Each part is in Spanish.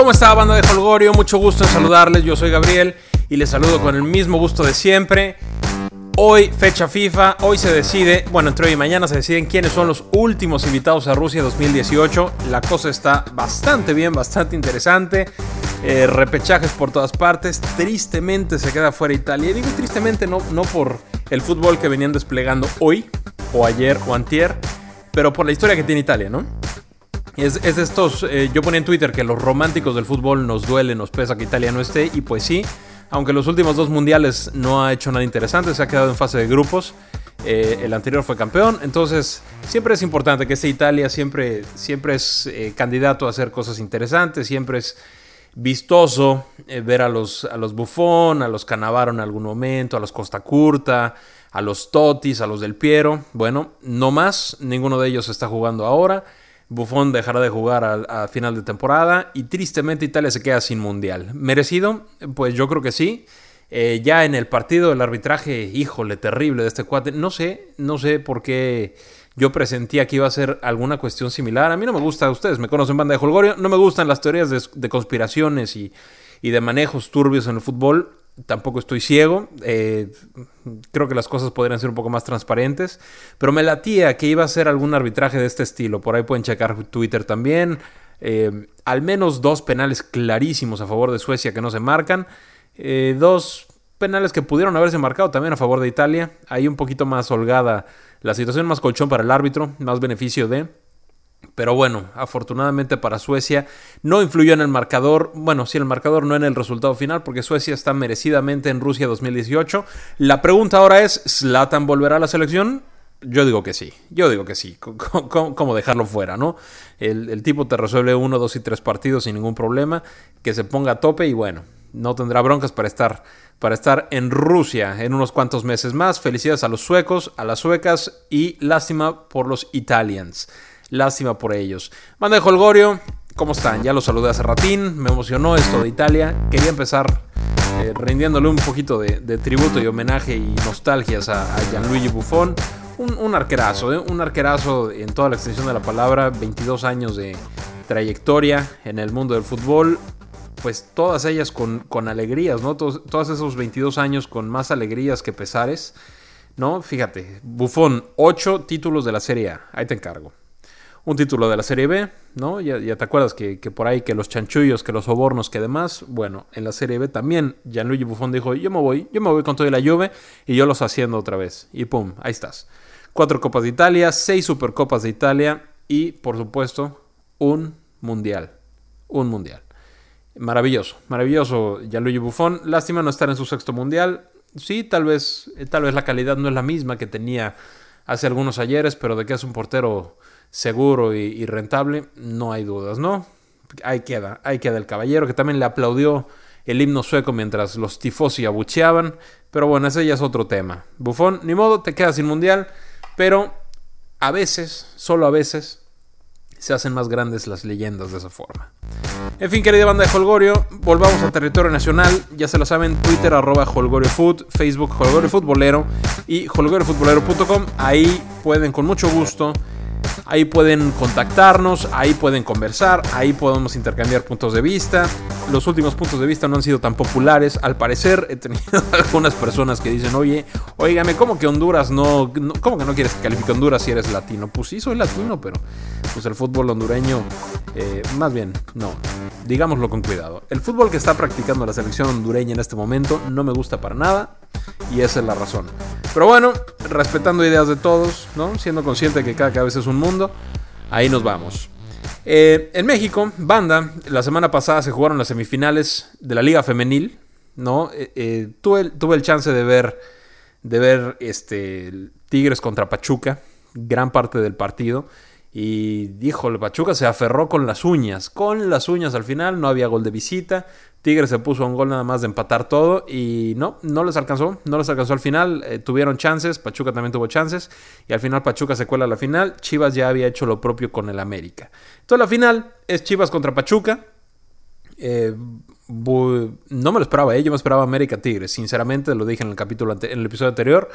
¿Cómo está banda de Holgorio? Mucho gusto en saludarles, yo soy Gabriel y les saludo con el mismo gusto de siempre. Hoy, fecha FIFA, hoy se decide, bueno, entre hoy y mañana se deciden quiénes son los últimos invitados a Rusia 2018. La cosa está bastante bien, bastante interesante. Eh, repechajes por todas partes. Tristemente se queda fuera Italia. Digo tristemente no, no por el fútbol que venían desplegando hoy, o ayer, o antier, pero por la historia que tiene Italia, ¿no? Es, es estos, eh, yo ponía en Twitter que los románticos del fútbol nos duele, nos pesa que Italia no esté, y pues sí, aunque los últimos dos mundiales no ha hecho nada interesante, se ha quedado en fase de grupos. Eh, el anterior fue campeón, entonces siempre es importante que esté Italia, siempre, siempre es eh, candidato a hacer cosas interesantes, siempre es vistoso ver a los, a los Buffon, a los Canavaro en algún momento, a los Costa Curta, a los Totis, a los Del Piero. Bueno, no más, ninguno de ellos está jugando ahora. Buffon dejará de jugar a, final de temporada y tristemente Italia se queda sin mundial. ¿Merecido? Pues yo creo que sí. Eh, ya en el partido el arbitraje, híjole, terrible de este cuate. No sé, no sé por qué yo presentía que iba a ser alguna cuestión similar. A mí no me gusta, ustedes me conocen banda de Holgorio, no me gustan las teorías de, conspiraciones y, y de manejos turbios en el fútbol tampoco estoy ciego. Eh, creo que las cosas podrían ser un poco más transparentes. Pero me latía que iba a ser algún arbitraje de este estilo. Por ahí pueden checar Twitter también. Eh, al menos dos penales clarísimos a favor de Suecia que no se marcan. Eh, dos penales que pudieron haberse marcado también a favor de Italia. Ahí un poquito más holgada la situación, más colchón para el árbitro, más beneficio de. Pero bueno, afortunadamente para Suecia no influyó en el marcador, bueno, sí el marcador no en el resultado final porque Suecia está merecidamente en Rusia 2018. La pregunta ahora es, ¿Slatan volverá a la selección? Yo digo que sí, yo digo que sí. ¿Cómo, dejarlo fuera, no? El, el, tipo te resuelve uno, dos y tres partidos sin ningún problema, que se ponga a tope y bueno, no tendrá broncas para estar, para estar en Rusia en unos cuantos meses más. Felicidades a los suecos, a las suecas y lástima por los italians. Lástima por ellos. Manda de Holgorio, ¿cómo están? Ya los saludé hace ratín, me emocionó esto de Italia. Quería empezar eh, rindiéndole un poquito de, tributo y homenaje y nostalgias a, Gianluigi Buffon. Un, arquerazo, ¿eh? un arquerazo en toda la extensión de la palabra, 22 años de trayectoria en el mundo del fútbol, pues todas ellas con, alegrías, ¿no? Todos, esos 22 años con más alegrías que pesares, ¿no? Fíjate, Buffon, 8 títulos de la Serie A, ahí te encargo un título de la Serie B, ¿no? Ya, te acuerdas que, por ahí que los chanchullos, que los sobornos, que demás, bueno, en la Serie B también Gianluigi Buffon dijo, yo me voy, yo me voy con todo la lluvia y yo los haciendo otra vez. Y pum, ahí estás. Cuatro Copas de Italia, seis Supercopas de Italia y, por supuesto, un Mundial. Un Mundial. Maravilloso, maravilloso Gianluigi Buffon. Lástima no estar en su sexto Mundial. Sí, tal vez, tal vez la calidad no es la misma que tenía hace algunos ayeres, pero de que es un portero seguro y, rentable, no hay dudas, ¿no? Ahí queda, ahí queda el caballero que también le aplaudió el himno sueco mientras los tifosi abucheaban, pero bueno, ese ya es otro tema. Bufón, ni modo, te quedas sin mundial, pero a veces, solo a veces, se hacen más grandes las leyendas de esa forma. En fin, querida banda de Holgorio, volvamos a territorio nacional. Ya se lo saben, Twitter arroba HolgorioFood, Facebook Holgorio Futbolero y holgoriofutbolero.com. Ahí pueden con mucho gusto Ahí pueden contactarnos, ahí pueden conversar, ahí podemos intercambiar puntos de vista. Los últimos puntos de vista no han sido tan populares. Al parecer he tenido algunas personas que dicen, oye, oígame, ¿cómo que Honduras no, ¿Cómo que no quieres que califique Honduras si eres latino? Pues sí, soy latino, pero pues el fútbol hondureño, eh, más bien, no. Digámoslo con cuidado. El fútbol que está practicando la selección hondureña en este momento no me gusta para nada y esa es la razón. Pero bueno, respetando ideas de todos, ¿no? Siendo consciente que cada cabeza es un mundo, ahí nos vamos. Eh, en México, banda, la semana pasada se jugaron las semifinales de la Liga Femenil, ¿no? Eh, eh, tuve, tuve, el chance de ver, de ver este, Tigres contra Pachuca, gran parte del partido. Y dijo, Pachuca se aferró con las uñas, con las uñas al final, no había gol de visita, Tigres se puso un gol nada más de empatar todo y no, no les alcanzó, no les alcanzó al final, eh, tuvieron chances, Pachuca también tuvo chances y al final Pachuca se cuela a la final, Chivas ya había hecho lo propio con el América. Entonces la final es Chivas contra Pachuca, eh, no me lo esperaba, eh, yo me esperaba América Tigres, sinceramente lo dije en el capítulo en el episodio anterior,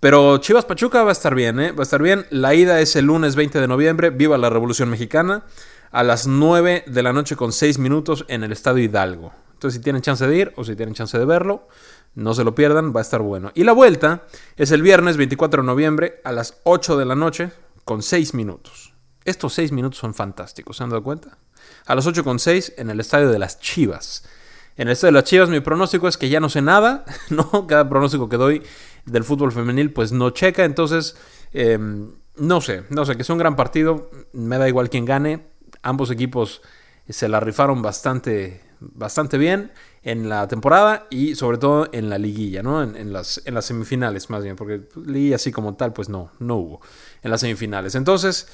pero Chivas Pachuca va a estar bien, va a estar bien, la ida es el lunes 20 de noviembre, viva la Revolución Mexicana. a las 9 de la noche con 6 minutos en el Estadio Hidalgo. Entonces, si tienen chance de ir o si tienen chance de verlo, no se lo pierdan, va a estar bueno. Y la vuelta es el viernes 24 de noviembre a las 8 de la noche con 6 minutos. Estos 6 minutos son fantásticos, ¿se han dado cuenta? A las 8 con 6 en el Estadio de las Chivas. En el Estadio de las Chivas mi pronóstico es que ya no sé nada, ¿no? Cada pronóstico que doy del fútbol femenil pues no checa, entonces em, no sé, no sé, que es un gran partido, me da igual quién gane, ambos equipos se la rifaron bastante, bastante bien en la temporada y sobre todo en la liguilla, ¿no? En, las, en las semifinales más bien, porque liguilla así como tal, pues no, no hubo en las semifinales. Entonces,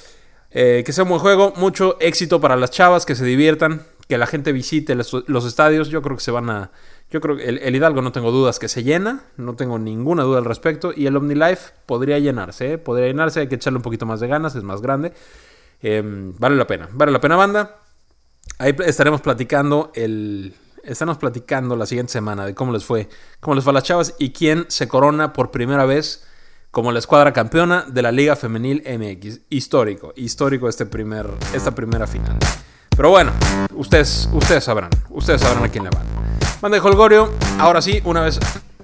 eh, que sea un buen juego, mucho éxito para las chavas, que se diviertan, que la gente visite los, estadios, yo creo que se van a... Yo creo que el, Hidalgo no tengo dudas que se llena, no tengo ninguna duda al respecto, y el OmniLife podría llenarse, ¿eh? podría llenarse, hay que echarle un poquito más de ganas, es más grande. Em, vale la pena, vale la pena banda. Ahí estaremos platicando el, estamos platicando la siguiente semana de cómo les fue, cómo les fue a las chavas y quién se corona por primera vez como la escuadra campeona de la Liga Femenil MX. Histórico, histórico este primer, esta primera final. Pero bueno, ustedes, ustedes sabrán, ustedes sabrán a quién le van. Manda de Holgorio, ahora sí, una vez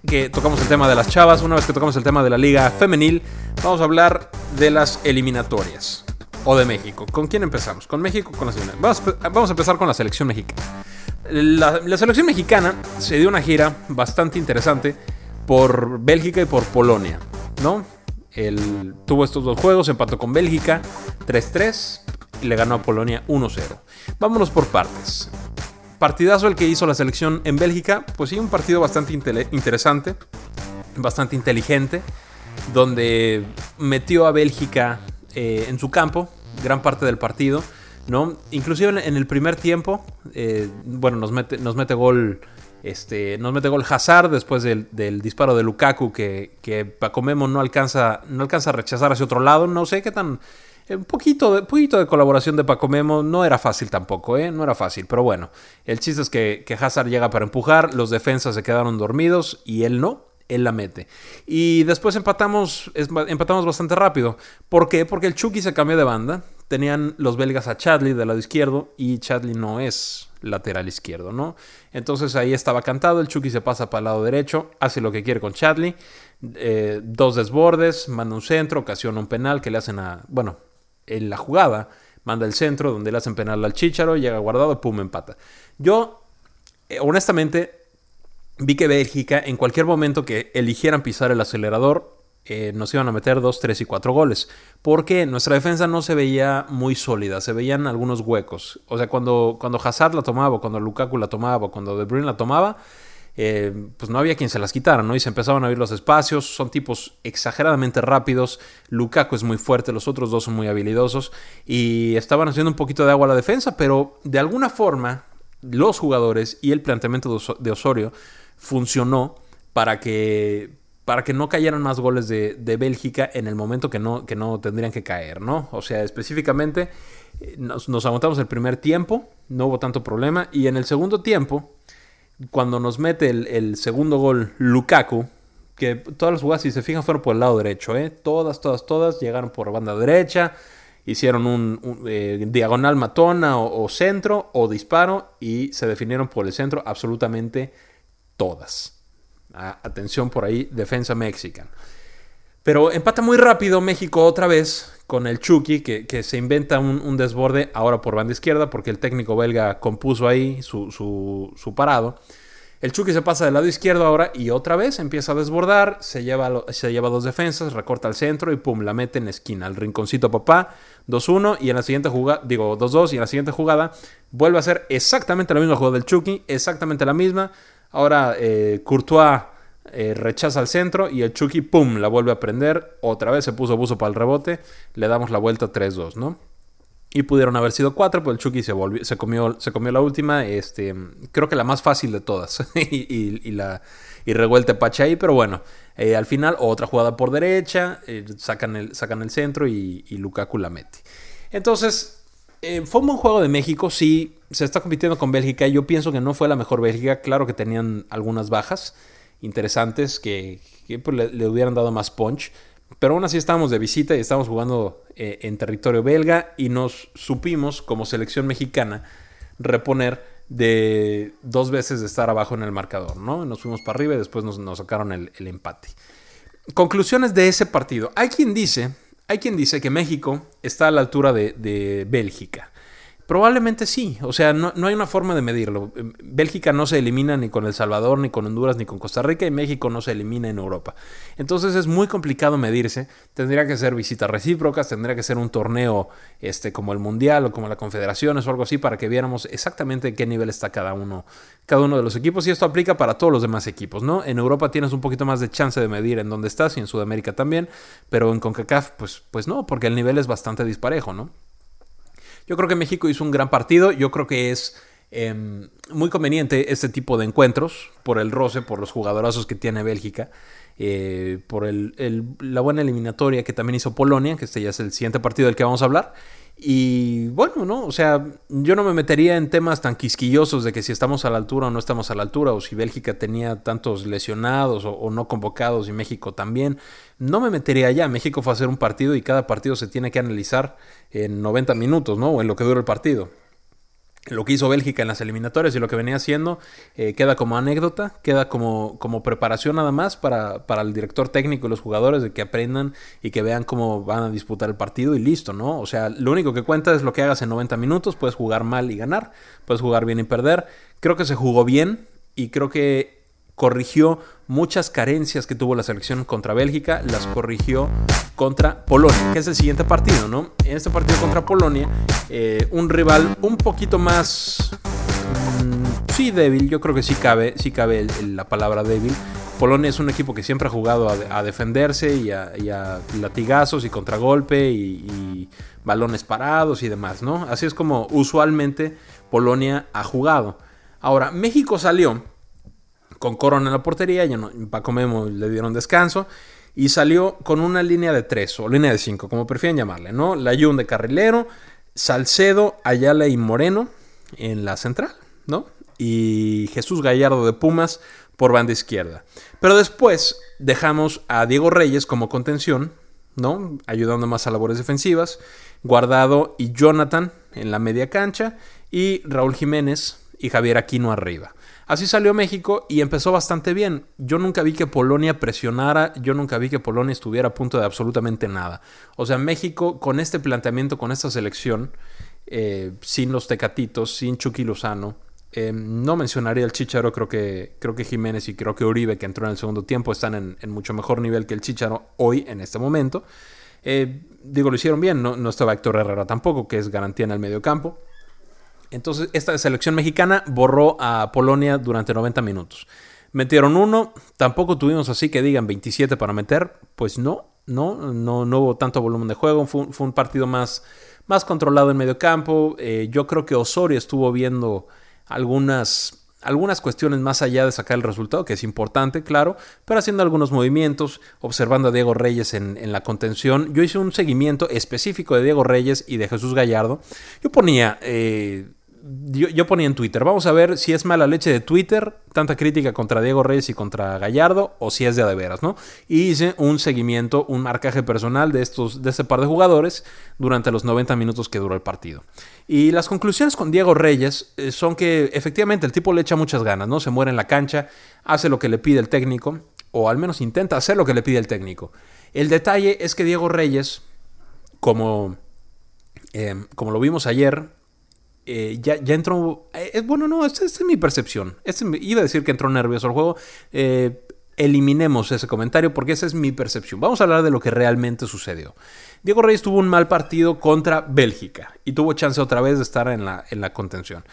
que tocamos el tema de las chavas, una vez que tocamos el tema de la Liga Femenil, vamos a hablar de las eliminatorias. O de México. ¿Con quién empezamos? ¿Con México o con la selección? Vamos, vamos a empezar con la selección mexicana. La, selección mexicana se dio una gira bastante interesante por Bélgica y por Polonia, ¿no? Él tuvo estos dos juegos, empató con Bélgica 3-3 y le ganó a Polonia 1-0. Vámonos por partes. Partidazo el que hizo la selección en Bélgica, pues sí, un partido bastante interesante, bastante inteligente, donde metió a Bélgica eh, en su campo gran parte del partido ¿no? Inclusive en el primer tiempo, eh, bueno, nos mete, nos mete gol. Este, nos mete gol Hazard después del, disparo de Lukaku que, que Paco Memo no alcanza, no alcanza a rechazar hacia otro lado. No sé qué tan. Eh, un poquito de, poquito de colaboración de Paco Memo no era fácil tampoco, ¿eh? No era fácil, pero bueno. El chiste es que, que Hazard llega para empujar, los defensas se quedaron dormidos y él no él la mete. Y después empatamos, empatamos bastante rápido. ¿Por qué? Porque el Chucky se cambió de banda. Tenían los belgas a Chadley del lado izquierdo y Chadley no es lateral izquierdo, ¿no? Entonces ahí estaba cantado, el Chucky se pasa para el lado derecho, hace lo que quiere con Chadley. Eh, dos desbordes, manda un centro, ocasiona un penal que le hacen a, bueno, en la jugada, manda el centro donde le hacen penal al Chicharo, llega guardado, pum, empata. Yo, eh, honestamente, vi que Bélgica, en cualquier momento que eligieran pisar el acelerador, eh, nos iban a meter 2, 3 y 4 goles. Porque nuestra defensa no se veía muy sólida, se veían algunos huecos. O sea, cuando, cuando Hazard la tomaba, cuando Lukaku la tomaba, cuando De Bruyne la tomaba, eh, pues no había quien se las quitara, ¿no? Y se empezaban a abrir los espacios, son tipos exageradamente rápidos, Lukaku es muy fuerte, los otros dos son muy habilidosos, y estaban haciendo un poquito de agua a la defensa, pero de alguna forma los jugadores y el planteamiento de Osorio funcionó para que, para que no cayeran más goles de, Bélgica en el momento que no, que no tendrían que caer, ¿no? O sea, específicamente eh, nos, nos aguantamos el primer tiempo, no hubo tanto problema, y en el segundo tiempo, cuando nos mete el, segundo gol Lukaku, que todas las jugadas, si se fijan, fueron por el lado derecho, ¿eh? Todas, todas, todas llegaron por banda derecha, hicieron un, eh, diagonal matona o, centro o disparo y se definieron por el centro absolutamente todas. atención por ahí, defensa mexicana. Pero empata muy rápido México otra vez con el Chucky, que, se inventa un, desborde ahora por banda izquierda, porque el técnico belga compuso ahí su, su, parado. El Chucky se pasa del lado izquierdo ahora y otra vez empieza a desbordar, se lleva, se lleva dos defensas, recorta al centro y pum, la mete en esquina, al rinconcito papá, 2-1 y en la siguiente jugada, digo 2-2 y en la siguiente jugada vuelve a ser exactamente la misma jugada del Chucky, exactamente la misma, Ahora eh, Courtois eh, rechaza al centro y el Chucky, ¡pum!, la vuelve a prender. Otra vez se puso buzo para el rebote. Le damos la vuelta 3-2, ¿no? Y pudieron haber sido cuatro, pero el Chucky se, volvió, se, comió, se comió la última. Este, creo que la más fácil de todas. y, la, y revuelta Pacha ahí, pero bueno. Eh, al final, otra jugada por derecha. sacan, el, sacan el centro y, Lukaku la mete. Entonces, fue un buen juego de México, sí. Se está compitiendo con Bélgica. Yo pienso que no fue la mejor Bélgica. Claro que tenían algunas bajas interesantes que, pues, le, hubieran dado más punch. Pero aún así estábamos de visita y estábamos jugando eh, en territorio belga y nos supimos como selección mexicana reponer de dos veces de estar abajo en el marcador, ¿no? Nos fuimos para arriba y después nos, sacaron el, empate. Conclusiones de ese partido. Hay quien dice, hay quien dice que México está a la altura de Bélgica. Probablemente sí, o sea, no, hay una forma de medirlo. Bélgica no se elimina ni con El Salvador, ni con Honduras, ni con Costa Rica, y México no se elimina en Europa. Entonces es muy complicado medirse. Tendría que ser visitas recíprocas, tendría que ser un torneo este, como el Mundial o como la Confederaciones o algo así para que viéramos exactamente en qué nivel está cada uno, cada uno de los equipos. Y esto aplica para todos los demás equipos, ¿no? En Europa tienes un poquito más de chance de medir en dónde estás y en Sudamérica también, pero en CONCACAF, pues, pues no, porque el nivel es bastante disparejo, ¿no? Yo creo que México hizo un gran partido. Yo creo que es em, muy conveniente este tipo de encuentros por el roce, por los jugadorazos que tiene Bélgica. Eh, por la buena eliminatoria que también hizo Polonia, que este ya es el siguiente partido del que vamos a hablar. Y bueno, ¿no? O sea, yo no me metería en temas tan quisquillosos de que si estamos a la altura o no estamos a la altura, o si Bélgica tenía tantos lesionados o, no convocados y México también. No me metería allá. México fue a hacer un partido y cada partido se tiene que analizar en 90 minutos, ¿no? O en lo que dura el partido lo que hizo Bélgica en las eliminatorias y lo que venía haciendo eh, queda como anécdota, queda como, como preparación nada más para, para, el director técnico y los jugadores de que aprendan y que vean cómo van a disputar el partido y listo, ¿no? O sea, lo único que cuenta es lo que hagas en 90 minutos, puedes jugar mal y ganar, puedes jugar bien y perder. Creo que se jugó bien y creo que corrigió muchas carencias que tuvo la selección contra Bélgica, las corrigió contra Polonia, que es el siguiente partido, ¿no? En este partido contra Polonia, eh, un rival un poquito más, mm, sí débil, yo creo que sí cabe, sí cabe la palabra débil. Polonia es un equipo que siempre ha jugado a, defenderse y a, latigazos y contragolpe y, y balones parados y demás, ¿no? Así es como usualmente Polonia ha jugado. Ahora, México salió con Corona en la portería, ya no, Paco Memo le dieron descanso y salió con una línea de tres o línea de cinco, como prefieren llamarle, ¿no? La Jun de carrilero, Salcedo, Ayala y Moreno en la central, ¿no? Y Jesús Gallardo de Pumas por banda izquierda. Pero después dejamos a Diego Reyes como contención, ¿no? Ayudando más a labores defensivas, Guardado y Jonathan en la media cancha y Raúl Jiménez y Javier Aquino arriba. Así salió México y empezó bastante bien. Yo nunca vi que Polonia presionara, yo nunca vi que Polonia estuviera a punto de absolutamente nada. O sea, México con este planteamiento, con esta selección, eh, sin los Tecatitos, sin Chucky Lozano, eh, no mencionaría el Chicharo, creo que, creo que Jiménez y creo que Uribe, que entró en el segundo tiempo, están en, mucho mejor nivel que el Chicharo hoy, en este momento. Eh, digo, lo hicieron bien, no, no estaba Héctor Herrera tampoco, que es garantía en el medio campo. Entonces, esta selección mexicana borró a Polonia durante 90 minutos. Metieron uno, tampoco tuvimos así que digan 27 para meter, pues no, no, no, no hubo tanto volumen de juego, fue, un partido más, más controlado en medio campo. Eh, yo creo que Osorio estuvo viendo algunas, algunas cuestiones más allá de sacar el resultado, que es importante, claro, pero haciendo algunos movimientos, observando a Diego Reyes en, la contención. Yo hice un seguimiento específico de Diego Reyes y de Jesús Gallardo. Yo ponía... Eh, yo, ponía en Twitter, vamos a ver si es mala leche de Twitter, tanta crítica contra Diego Reyes y contra Gallardo, o si es de de ¿no? Y hice un seguimiento, un marcaje personal de, estos, de este par de jugadores durante los 90 minutos que duró el partido. Y las conclusiones con Diego Reyes eh, son que efectivamente el tipo le echa muchas ganas, ¿no? Se muere en la cancha, hace lo que le pide el técnico, o al menos intenta hacer lo que le pide el técnico. El detalle es que Diego Reyes, como, eh, como lo vimos ayer, eh, ya, ya, entró. Eh, bueno, no, esta, es mi percepción. Iba a decir que entró nervioso el juego. Eh, eliminemos ese comentario porque esa es mi percepción. Vamos a hablar de lo que realmente sucedió. Diego Reyes tuvo un mal partido contra Bélgica y tuvo chance otra vez de estar en la, en la contención.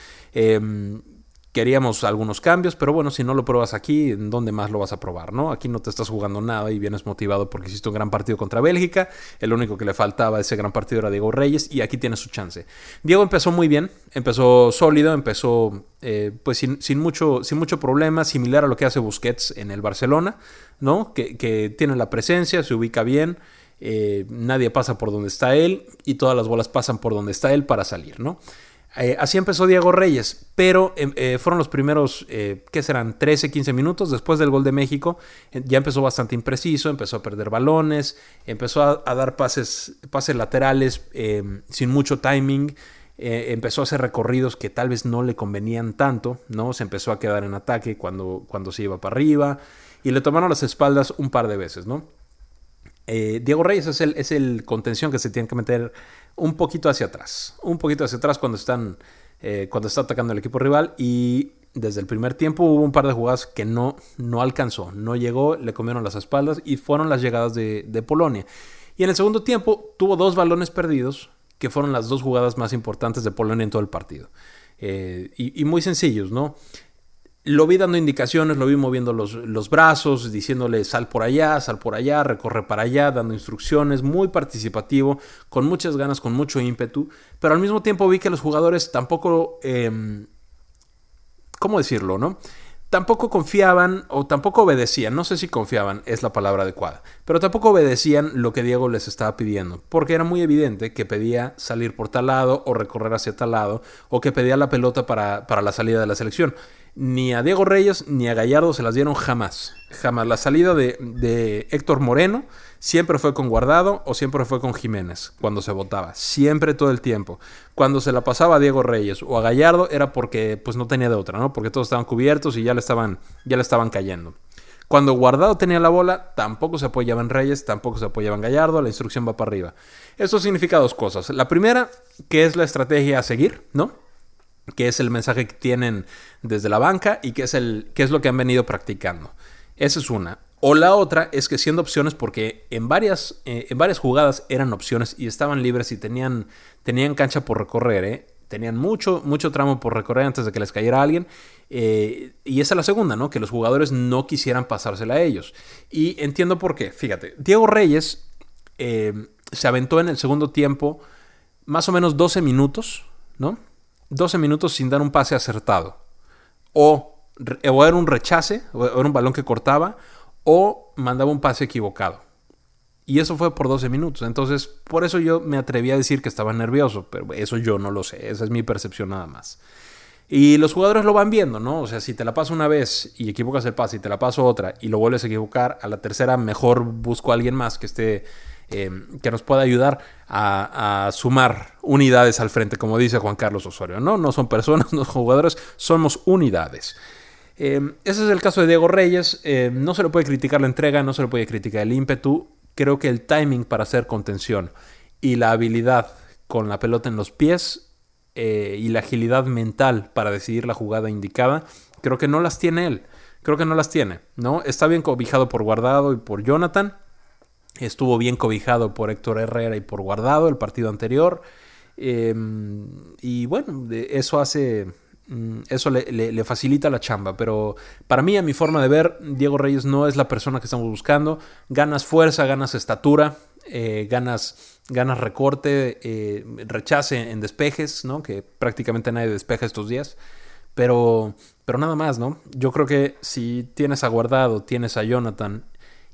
Queríamos algunos cambios, pero bueno, si no lo pruebas aquí, ¿en dónde más lo vas a probar? ¿no? Aquí no te estás jugando nada y vienes motivado porque hiciste un gran partido contra Bélgica. El único que le faltaba a ese gran partido era Diego Reyes y aquí tiene su chance. Diego empezó muy bien, empezó sólido, empezó eh, pues sin, mucho, sin mucho problema, similar a lo que hace Busquets en el Barcelona, ¿no? Que, tiene la presencia, se ubica bien. Eh, nadie pasa por donde está él y todas las bolas pasan por donde está él para salir, ¿no? Eh, así empezó Diego Reyes, pero em, eh, fueron los primeros, eh, ¿qué serán? 13, 15 minutos después del gol de México. ya empezó bastante impreciso, empezó a perder balones, empezó a, dar pases, pases laterales em, sin mucho timing. empezó a hacer recorridos que tal vez no le convenían tanto, ¿no? Se empezó a quedar en ataque cuando, cuando se iba para arriba y le tomaron las espaldas un par de veces, ¿no? Diego Reyes es el contención que se tiene que meter un poquito hacia atrás, un poquito hacia atrás cuando están eh, cuando está atacando el equipo rival y desde el primer tiempo hubo un par de jugadas que no, no alcanzó, no llegó, le comieron las espaldas y fueron las llegadas de, de Polonia. Y en el segundo tiempo tuvo dos balones perdidos, que fueron las dos jugadas más importantes de Polonia en todo el partido. Eh, y, y, muy sencillos, ¿no? Lo vi dando indicaciones, lo vi moviendo los, brazos, diciéndole sal por allá, sal por allá, recorre para allá, dando instrucciones, muy participativo, con muchas ganas, con mucho ímpetu, pero al mismo tiempo vi que los jugadores tampoco, em, ¿cómo decirlo, no? Tampoco confiaban o tampoco obedecían, no sé si confiaban es la palabra adecuada, pero tampoco obedecían lo que Diego les estaba pidiendo, porque era muy evidente que pedía salir por tal lado o recorrer hacia tal lado, o que pedía la pelota para, para la salida de la selección ni a Diego Reyes ni a Gallardo se las dieron jamás. Jamás. La salida de, Héctor Moreno siempre fue con Guardado o siempre fue con Jiménez cuando se votaba. Siempre todo el tiempo. Cuando se la pasaba a Diego Reyes o a Gallardo era porque pues no tenía de otra, ¿no? Porque todos estaban cubiertos y ya le estaban, ya le estaban cayendo. Cuando Guardado tenía la bola, tampoco se apoyaba en Reyes, tampoco se apoyaba en Gallardo, la instrucción va para arriba. Eso significa dos cosas. La primera, que es la estrategia a seguir, ¿no? Que es el mensaje que tienen desde la banca y que es, el, que es lo que han venido practicando. Esa es una. O la otra es que siendo opciones, porque en varias, eh, en varias jugadas eran opciones y estaban libres y tenían, tenían cancha por recorrer, ¿eh? tenían mucho, mucho tramo por recorrer antes de que les cayera alguien. Eh, y esa es la segunda, ¿no? Que los jugadores no quisieran pasársela a ellos. Y entiendo por qué. Fíjate, Diego Reyes se aventó en el segundo tiempo más o menos 12 minutos, ¿no? 12 minutos sin dar un pase acertado. O, era un rechace, o era un balón que cortaba, o mandaba un pase equivocado. Y eso fue por 12 minutos. Entonces, por eso yo me atreví a decir que estaba nervioso, pero eso yo no lo sé, esa es mi percepción nada más. Y los jugadores lo van viendo, ¿no? O sea, si te la paso una vez y equivocas el pase y te la paso otra y lo vuelves a equivocar, a la tercera mejor busco a alguien más que esté Em, que nos pueda ayudar a, sumar unidades al frente, como dice Juan Carlos Osorio. No, no son personas, no son jugadores, somos unidades. Em, ese es el caso de Diego Reyes. Em, no se le puede criticar la entrega, no se le puede criticar el ímpetu. Creo que el timing para hacer contención y la habilidad con la pelota en los pies eh, y la agilidad mental para decidir la jugada indicada, creo que no las tiene él. Creo que no las tiene, ¿no? Está bien cobijado por Guardado y por Jonathan, Estuvo bien cobijado por Héctor Herrera y por Guardado el partido anterior. Em, y bueno, eso hace. Mm, eso le, facilita la chamba. Pero para mí, a mi forma de ver, Diego Reyes no es la persona que estamos buscando. Ganas fuerza, ganas estatura, eh, ganas, recorte, eh, rechace en despejes, ¿no? Que prácticamente nadie despeja estos días. Pero, pero nada más, ¿no? Yo creo que si tienes a Guardado, tienes a Jonathan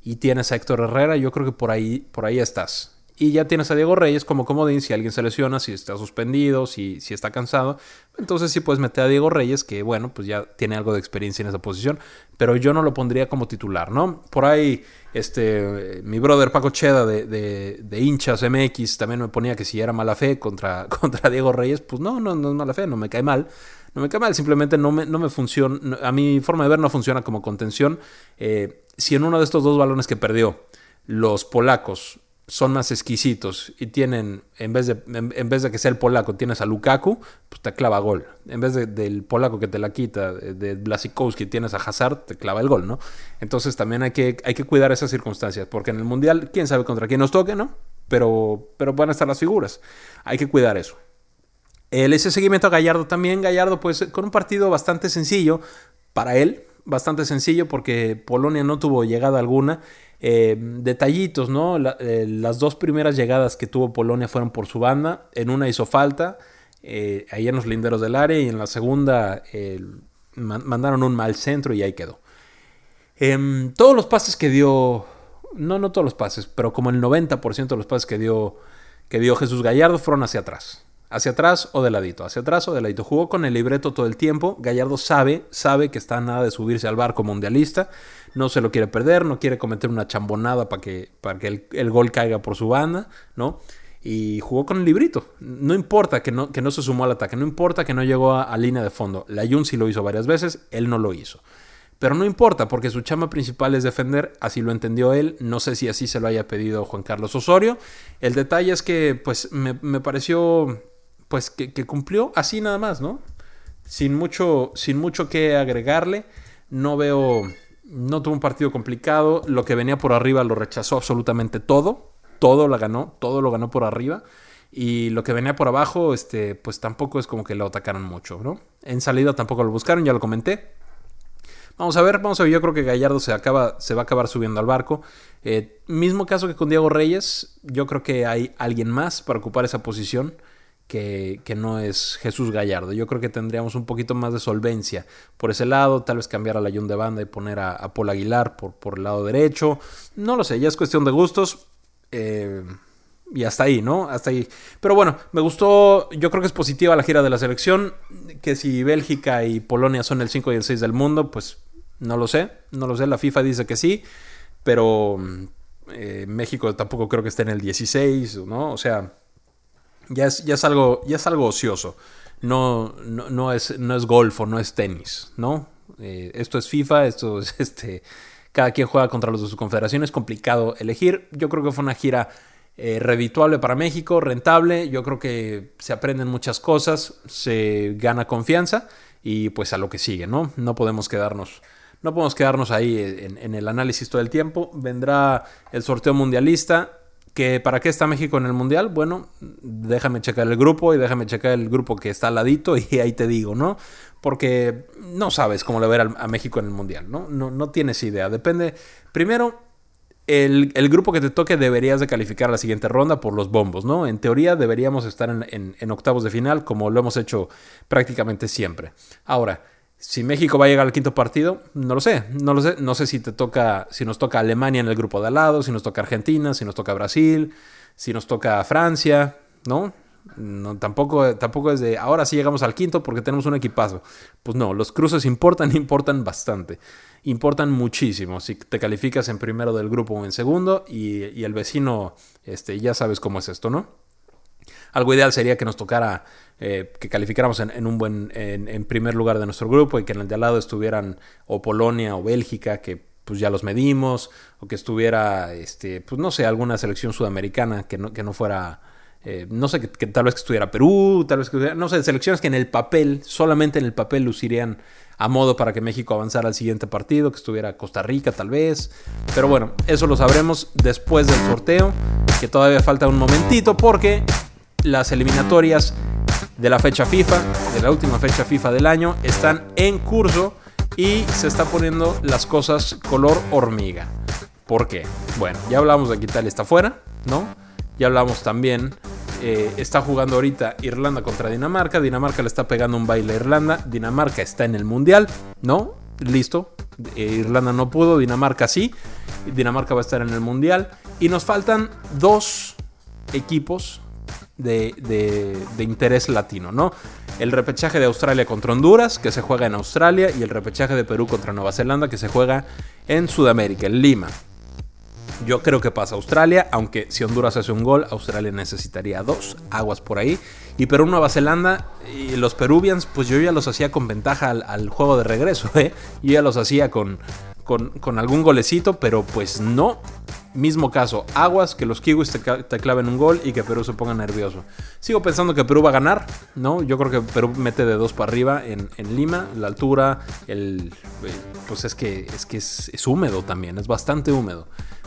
y tienes a Héctor Herrera, yo creo que por ahí, por ahí estás. Y ya tienes a Diego Reyes como comodín si alguien se lesiona, si está suspendido, si, si está cansado. Entonces sí puedes meter a Diego Reyes, que bueno, pues ya tiene algo de experiencia en esa posición. Pero yo no lo pondría como titular, ¿no? Por ahí, este, mi brother Paco Cheda de, de, hinchas MX también me ponía que si era mala fe contra, contra Diego Reyes, pues no, no, no es mala fe, no me cae mal. No me cae mal, simplemente no me, no me funciona, a mi forma de ver no funciona como contención. Eh, si en uno de estos dos balones que perdió los polacos son más exquisitos y tienen, en vez de, en, vez de que sea el polaco, tienes a Lukaku, pues te clava gol. En vez del polaco que te la quita, de Blasikowski, tienes a Hazard, te clava el gol, ¿no? Entonces también hay que, hay que cuidar esas circunstancias, porque en el Mundial, quién sabe contra quién nos toque, ¿no? Pero, pero van a estar las figuras. Hay que cuidar eso. El, ese seguimiento a Gallardo también, Gallardo, pues con un partido bastante sencillo para él, bastante sencillo porque Polonia no tuvo llegada alguna. Eh, detallitos, ¿no? Eh, las dos primeras llegadas que tuvo Polonia fueron por su banda. En una hizo falta, eh, ahí en los linderos del área, y en la segunda mandaron un mal centro y ahí quedó. Em, todos los pases que dio, no, no todos los pases, pero como el 90% de los pases que dio, que dio Jesús Gallardo fueron hacia atrás hacia atrás o de ladito, hacia atrás o de ladito. Jugó con el libreto todo el tiempo. Gallardo sabe, sabe que está nada de subirse al barco mundialista. No se lo quiere perder, no quiere cometer una chambonada para que, para que el, gol caiga por su banda, ¿no? Y jugó con el librito. No importa que no, que no se sumó al ataque, no importa que no llegó a, línea de fondo. La Jun lo hizo varias veces, él no lo hizo. Pero no importa, porque su chama principal es defender, así lo entendió él. No sé si así se lo haya pedido Juan Carlos Osorio. El detalle es que, pues, me, me pareció pues que, cumplió así nada más, ¿no? Sin mucho, sin mucho que agregarle. No veo, no tuvo un partido complicado. Lo que venía por arriba lo rechazó absolutamente todo. Todo lo ganó, todo lo ganó por arriba. Y lo que venía por abajo, este, pues tampoco es como que lo atacaron mucho, ¿no? En salida tampoco lo buscaron, ya lo comenté. Vamos a ver, vamos a ver. Yo creo que Gallardo se, acaba, se va a acabar subiendo al barco. Eh, mismo caso que con Diego Reyes. Yo creo que hay alguien más para ocupar esa posición que, no es Jesús Gallardo. Yo creo que tendríamos un poquito más de solvencia por ese lado, tal vez cambiar a la Jun de banda y poner a, Paul Aguilar por, por, el lado derecho. No lo sé, ya es cuestión de gustos. Eh, y hasta ahí, ¿no? Hasta ahí. Pero bueno, me gustó, yo creo que es positiva la gira de la selección, que si Bélgica y Polonia son el 5 y el 6 del mundo, pues no lo sé, no lo sé, la FIFA dice que sí, pero eh, México tampoco creo que esté en el 16, ¿no? O sea, ya es, ya es, algo, ya es algo ocioso. No, no, es, no es golf o no es tenis, ¿no? Eh, esto es FIFA, esto es este. Cada quien juega contra los de su confederación. Es complicado elegir. Yo creo que fue una gira eh, para México, rentable. Yo creo que se aprenden muchas cosas, se gana confianza y pues a lo que sigue, ¿no? No podemos quedarnos. No podemos quedarnos ahí en, en el análisis todo el tiempo. Vendrá el sorteo mundialista ¿Que ¿Para qué está México en el Mundial? Bueno, déjame checar el grupo y déjame checar el grupo que está al ladito y ahí te digo, ¿no? Porque no sabes cómo le ver a México en el Mundial, ¿no? No, no tienes idea. Depende. Primero, el, grupo que te toque deberías de calificar la siguiente ronda por los bombos, ¿no? En teoría deberíamos estar en, en octavos de final como lo hemos hecho prácticamente siempre. Ahora, si México va a llegar al quinto partido, no lo sé, no lo sé, no sé si te toca, si nos toca Alemania en el grupo de al lado, si nos toca Argentina, si nos toca Brasil, si nos toca Francia, ¿no? No, tampoco, tampoco es de ahora sí llegamos al quinto porque tenemos un equipazo. Pues no, los cruces importan, importan bastante. Importan muchísimo. Si te calificas en primero del grupo o en segundo y, y el vecino, este, ya sabes cómo es esto, ¿no? Algo ideal sería que nos tocara eh, que calificáramos en, un buen en, primer lugar de nuestro grupo y que en el de al lado estuvieran o Polonia o Bélgica, que pues ya los medimos, o que estuviera, este, pues no sé, alguna selección sudamericana que no, que no fuera, eh, no sé, que, tal vez que estuviera Perú, tal vez que estuviera, no sé, selecciones que en el papel, solamente en el papel lucirían a modo para que México avanzara al siguiente partido, que estuviera Costa Rica tal vez. Pero bueno, eso lo sabremos después del sorteo, que todavía falta un momentito porque las eliminatorias de la fecha FIFA, de la última fecha FIFA del año, están en curso y se está poniendo las cosas color hormiga. ¿Por qué? Bueno, ya hablamos de que Italia está fuera, ¿no? Ya hablamos también, eh, está jugando ahorita Irlanda contra Dinamarca, Dinamarca le está pegando un baile a Irlanda, Dinamarca está en el Mundial, ¿no? Listo, eh, Irlanda no pudo, Dinamarca sí, Dinamarca va a estar en el Mundial y nos faltan dos equipos de, interés latino, ¿no? El repechaje de Australia contra Honduras, que se juega en Australia, y el repechaje de Perú contra Nueva Zelanda, que se juega en Sudamérica, en Lima. Yo creo que pasa Australia, aunque si Honduras hace un gol, Australia necesitaría dos, aguas por ahí. Y Perú, Nueva Zelanda, y los Peruvians, pues yo ya los hacía con ventaja al, juego de regreso, ¿eh? Yo ya los hacía con, con, con algún golecito, pero pues no. Mismo caso, aguas, que los kiwis te, claven un gol y que Perú se ponga nervioso. Sigo pensando que Perú va a ganar, ¿no? Yo creo que Perú mete de dos para arriba en, Lima, la altura, el, eh, pues es que, es, que es, húmedo también, es bastante húmedo,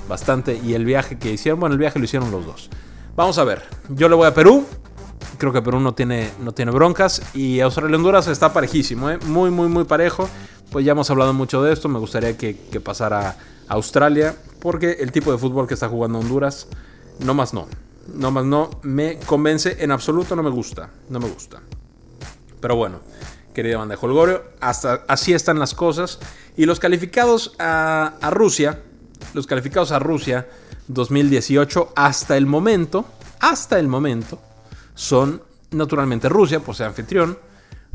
bastante. Y el viaje que hicieron, bueno, el viaje lo hicieron los dos. Vamos a ver, yo le voy a Perú, creo que Perú no tiene, no tiene broncas y Australia-Honduras está parejísimo, ¿eh? muy, muy, muy parejo. Pues ya hemos hablado mucho de esto, me gustaría que pasara Australia, porque el tipo de fútbol que está jugando Honduras, no más no, no más no, me convence en absoluto, no me gusta, no me gusta. Pero bueno, querida banda de Holgorio, hasta así están las cosas. Y los calificados a, a Rusia, los calificados a Rusia 2018 hasta el momento, hasta el momento, son naturalmente Rusia, por ser anfitrión,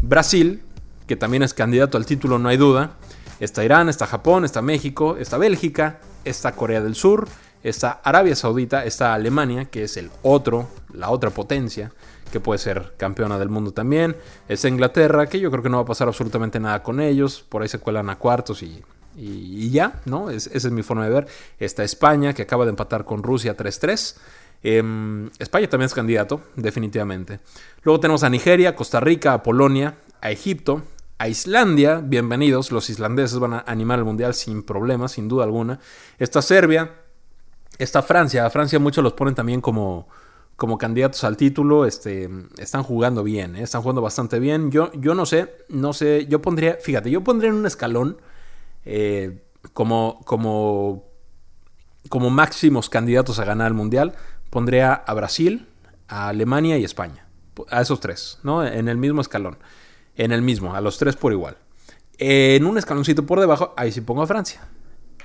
Brasil, que también es candidato al título, no hay duda, está Irán, está Japón, está México, está Bélgica, está Corea del Sur, está Arabia Saudita, está Alemania, que es el otro, la otra potencia, que puede ser campeona del mundo también, está Inglaterra, que yo creo que no va a pasar absolutamente nada con ellos, por ahí se cuelan a cuartos y, ya, ¿no? esa es mi forma de ver. Está España, que acaba de empatar con Rusia 3-3. Em, España también es candidato, definitivamente. Luego tenemos a Nigeria, Costa Rica, a Polonia, a Egipto, a Islandia, bienvenidos, los islandeses van a animar el mundial sin problemas, sin duda alguna. Está Serbia, está Francia, a Francia muchos los ponen también como, como candidatos al título, este, están jugando bien, ¿eh? están jugando bastante bien. Yo, yo no sé, no sé, yo pondría, fíjate, yo pondría en un escalón eh, como, como, como máximos candidatos a ganar el mundial, pondría a Brasil, a Alemania y España, a esos tres, ¿no? En el mismo escalón en el mismo, a los tres por igual. En un escaloncito por debajo, ahí sí pongo a Francia.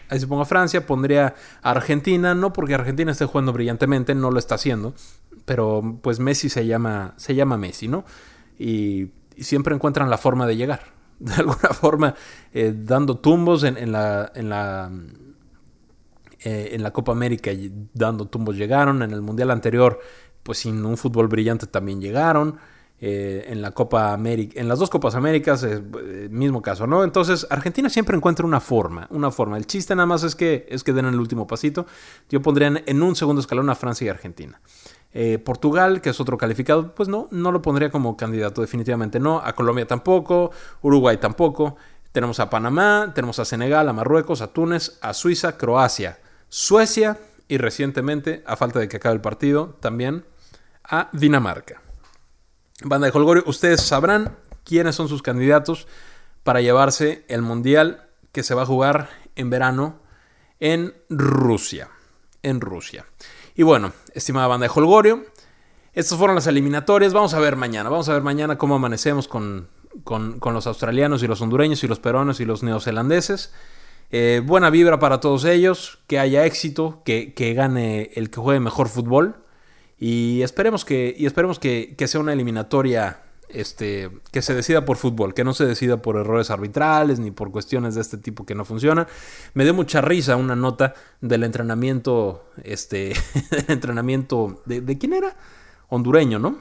Ahí sí pongo a Francia, pondría a Argentina, no porque Argentina esté jugando brillantemente, no lo está haciendo, pero pues Messi se llama, se llama Messi, ¿no? Y, siempre encuentran la forma de llegar. De alguna forma, eh, dando tumbos en, la, en, la, eh, en la Copa América, dando tumbos llegaron. En el Mundial anterior, pues sin un fútbol brillante también llegaron. Eh, en la Copa América, en las dos Copas Américas, eh, mismo caso, ¿no? Entonces, Argentina siempre encuentra una forma, una forma. El chiste nada más es que, es que den el último pasito. Yo pondría en, un segundo escalón a Francia y Argentina. Eh, Portugal, que es otro calificado, pues no, no lo pondría como candidato, definitivamente no. A Colombia tampoco, Uruguay tampoco. Tenemos a Panamá, tenemos a Senegal, a Marruecos, a Túnez, a Suiza, Croacia, Suecia y recientemente, a falta de que acabe el partido, también a Dinamarca. Banda de Holgorio, ustedes sabrán quiénes son sus candidatos para llevarse el mundial que se va a jugar en verano en Rusia. En Rusia. Y bueno, estimada banda de Holgorio, estas fueron las eliminatorias. Vamos a ver mañana. Vamos a ver mañana cómo amanecemos con, los australianos y los hondureños y los peruanos y los neozelandeses. Eh, buena vibra para todos ellos, que haya éxito, que, que gane el que juegue mejor fútbol. Y esperemos que, y esperemos que, sea una eliminatoria este, que se decida por fútbol, que no se decida por errores arbitrales ni por cuestiones de este tipo que no funcionan. Me dio mucha risa una nota del entrenamiento, este, entrenamiento de, de quién era, hondureño, ¿no?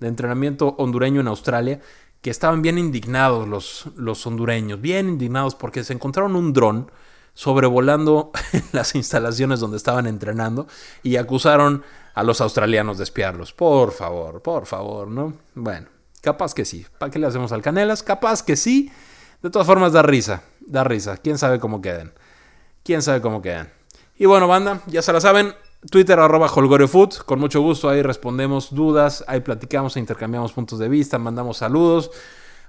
De entrenamiento hondureño en Australia, que estaban bien indignados los, los hondureños, bien indignados porque se encontraron un dron sobrevolando las instalaciones donde estaban entrenando y acusaron a los australianos de espiarlos. Por favor, por favor, ¿no? Bueno, capaz que sí. ¿Para qué le hacemos al Canelas? Capaz que sí. De todas formas, da risa, da risa. ¿Quién sabe cómo queden? ¿Quién sabe cómo quedan? Y bueno, banda, ya se la saben. Twitter arroba holgoriofood. Con mucho gusto ahí respondemos dudas, ahí platicamos e intercambiamos puntos de vista, mandamos saludos,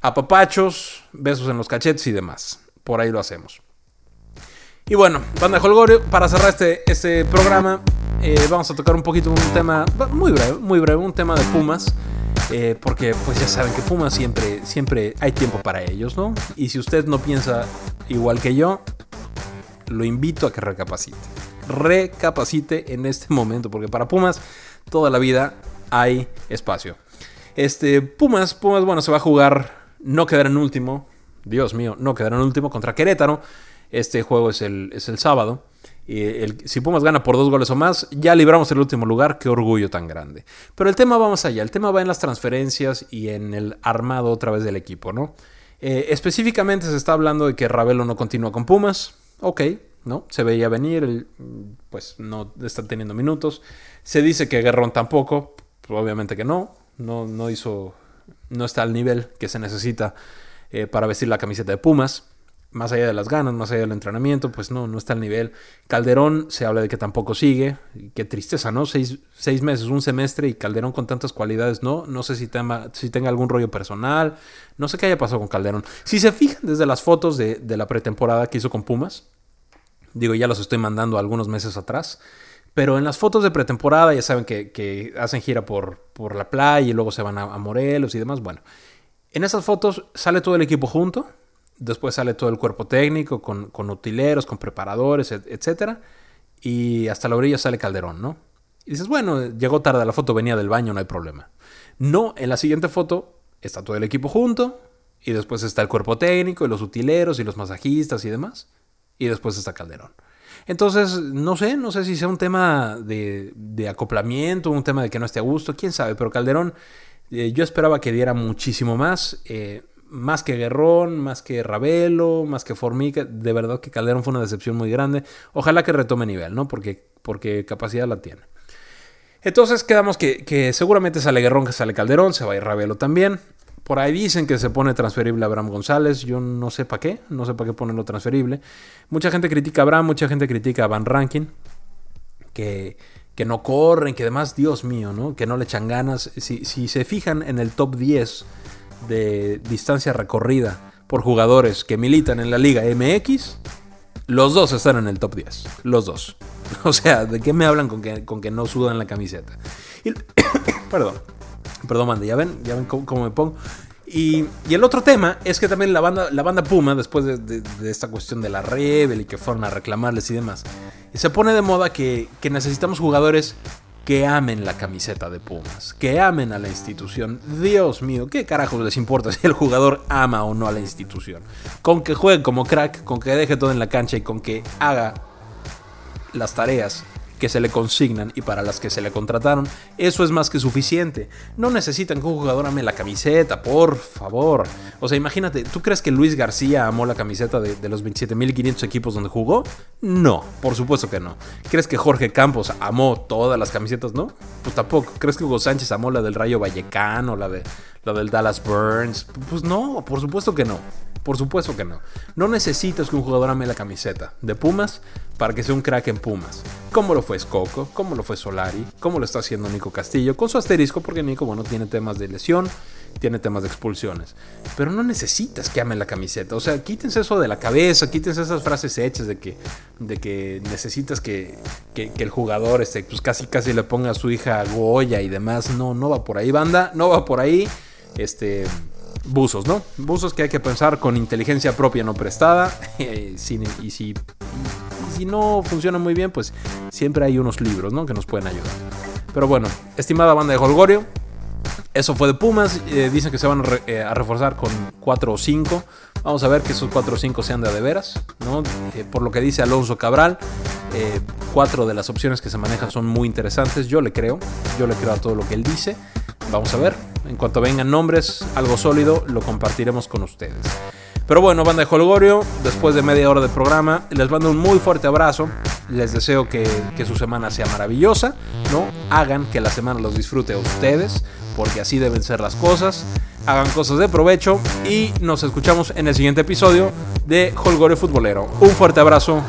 apapachos, besos en los cachetes y demás. Por ahí lo hacemos. Y bueno, banda Holgorio, para cerrar este, este programa, eh, vamos a tocar un poquito un tema muy breve, muy breve, un tema de Pumas. Eh, porque pues ya saben que Pumas siempre, siempre hay tiempo para ellos, ¿no? Y si usted no piensa igual que yo, lo invito a que recapacite. Recapacite en este momento, porque para Pumas toda la vida hay espacio. Este, Pumas, Pumas, bueno, se va a jugar, no quedar en último, Dios mío, no quedar en último contra Querétaro. Este juego es el, es el sábado. El, si Pumas gana por dos goles o más, ya libramos el último lugar. Qué orgullo tan grande. Pero el tema va más allá. El tema va en las transferencias y en el armado otra vez del equipo, ¿no? Eh, específicamente se está hablando de que Ravelo no continúa con Pumas. Ok, ¿no? Se veía venir, pues no está teniendo minutos. Se dice que Guerrón tampoco. Obviamente que no. No, no hizo. No está al nivel que se necesita eh, para vestir la camiseta de Pumas más allá de las ganas, más allá del entrenamiento, pues no, no está al nivel. Calderón se habla de que tampoco sigue. Qué tristeza, ¿no? Seis, meses, un semestre y Calderón con tantas cualidades, ¿no? No sé si, tema, si tenga algún rollo personal. No sé qué haya pasado con Calderón. Si se fijan desde las fotos de, la pretemporada que hizo con Pumas, digo, ya los estoy mandando algunos meses atrás. Pero en las fotos de pretemporada ya saben que, hacen gira por, por la playa y luego se van a, a Morelos y demás. Bueno, en esas fotos sale todo el equipo junto Después sale todo el cuerpo técnico con, con utileros, con preparadores, etc. Y hasta la orilla sale Calderón, ¿no? Y dices, bueno, llegó tarde la foto, venía del baño, no hay problema. No, en la siguiente foto está todo el equipo junto y después está el cuerpo técnico y los utileros y los masajistas y demás. Y después está Calderón. Entonces, no sé, no sé si sea un tema de, de acoplamiento, un tema de que no esté a gusto, quién sabe, pero Calderón eh, yo esperaba que diera muchísimo más. Eh, más que Guerrón, más que Ravelo, más que Formica. De verdad que Calderón fue una decepción muy grande. Ojalá que retome nivel, ¿no? Porque, porque capacidad la tiene. Entonces quedamos que, seguramente sale Guerrón, que sale Calderón, se va a ir Ravelo también. Por ahí dicen que se pone transferible a Abraham González. Yo no sé para qué, no sé para qué ponerlo transferible. Mucha gente critica a Abraham, mucha gente critica a Van Rankin. Que, que no corren, que además, Dios mío, ¿no? Que no le echan ganas. Si, se fijan en el top 10 de distancia recorrida por jugadores que militan en la Liga MX, los dos están en el top 10. Los dos. O sea, ¿de qué me hablan con que, con que no sudan la camiseta? perdón. Perdón, mande, ¿ya ven? ¿Ya ven cómo me pongo? Y, el otro tema es que también la banda, la banda Puma, después de, esta cuestión de la Rebel y que fueron a reclamarles y demás, se pone de moda que, necesitamos jugadores que amen la camiseta de Pumas, que amen a la institución. Dios mío, ¿qué carajos les importa si el jugador ama o no a la institución? Con que juegue como crack, con que deje todo en la cancha y con que haga las tareas que se le consignan y para las que se le contrataron, eso es más que suficiente. No necesitan que un jugador ame la camiseta, por favor. O sea, imagínate, ¿tú crees que Luis García amó la camiseta de, de los 27.500 equipos donde jugó? No, por supuesto que no. ¿Crees que Jorge Campos amó todas las camisetas? No, pues tampoco. ¿Crees que Hugo Sánchez amó la del Rayo Vallecano, la, de, la del Dallas Burns? Pues no, por supuesto que no. Por supuesto que no. No necesitas que un jugador ame la camiseta de Pumas para que sea un crack en Pumas. Como lo fue Scocco, como lo fue Solari, como lo está haciendo Nico Castillo, con su asterisco porque Nico, bueno, tiene temas de lesión, tiene temas de expulsiones. Pero no necesitas que ame la camiseta. O sea, quítense eso de la cabeza, quítense esas frases hechas de que, de que necesitas que, que, el jugador este, pues casi casi le ponga a su hija Goya y demás. No, no va por ahí, banda, no va por ahí. Este buzos, ¿no? Buzos que hay que pensar con inteligencia propia no prestada. y, si, si, no funciona muy bien, pues siempre hay unos libros, ¿no? Que nos pueden ayudar. Pero bueno, estimada banda de Holgorio, eso fue de Pumas. Eh, dicen que se van eh, a, reforzar con 4 o 5. Vamos a ver que esos 4 o 5 sean de, de veras. ¿no? Eh, por lo que dice Alonso Cabral, cuatro de las opciones que se manejan son muy interesantes. Yo le creo. Yo le creo a todo lo que él dice. Vamos a ver. En cuanto vengan nombres, algo sólido, lo compartiremos con ustedes. Pero bueno, banda de Holgorio, después de media hora de programa, les mando un muy fuerte abrazo. Les deseo que, su semana sea maravillosa, ¿no? Hagan que la semana los disfrute a ustedes, porque así deben ser las cosas. Hagan cosas de provecho y nos escuchamos en el siguiente episodio de Holgorio Futbolero. Un fuerte abrazo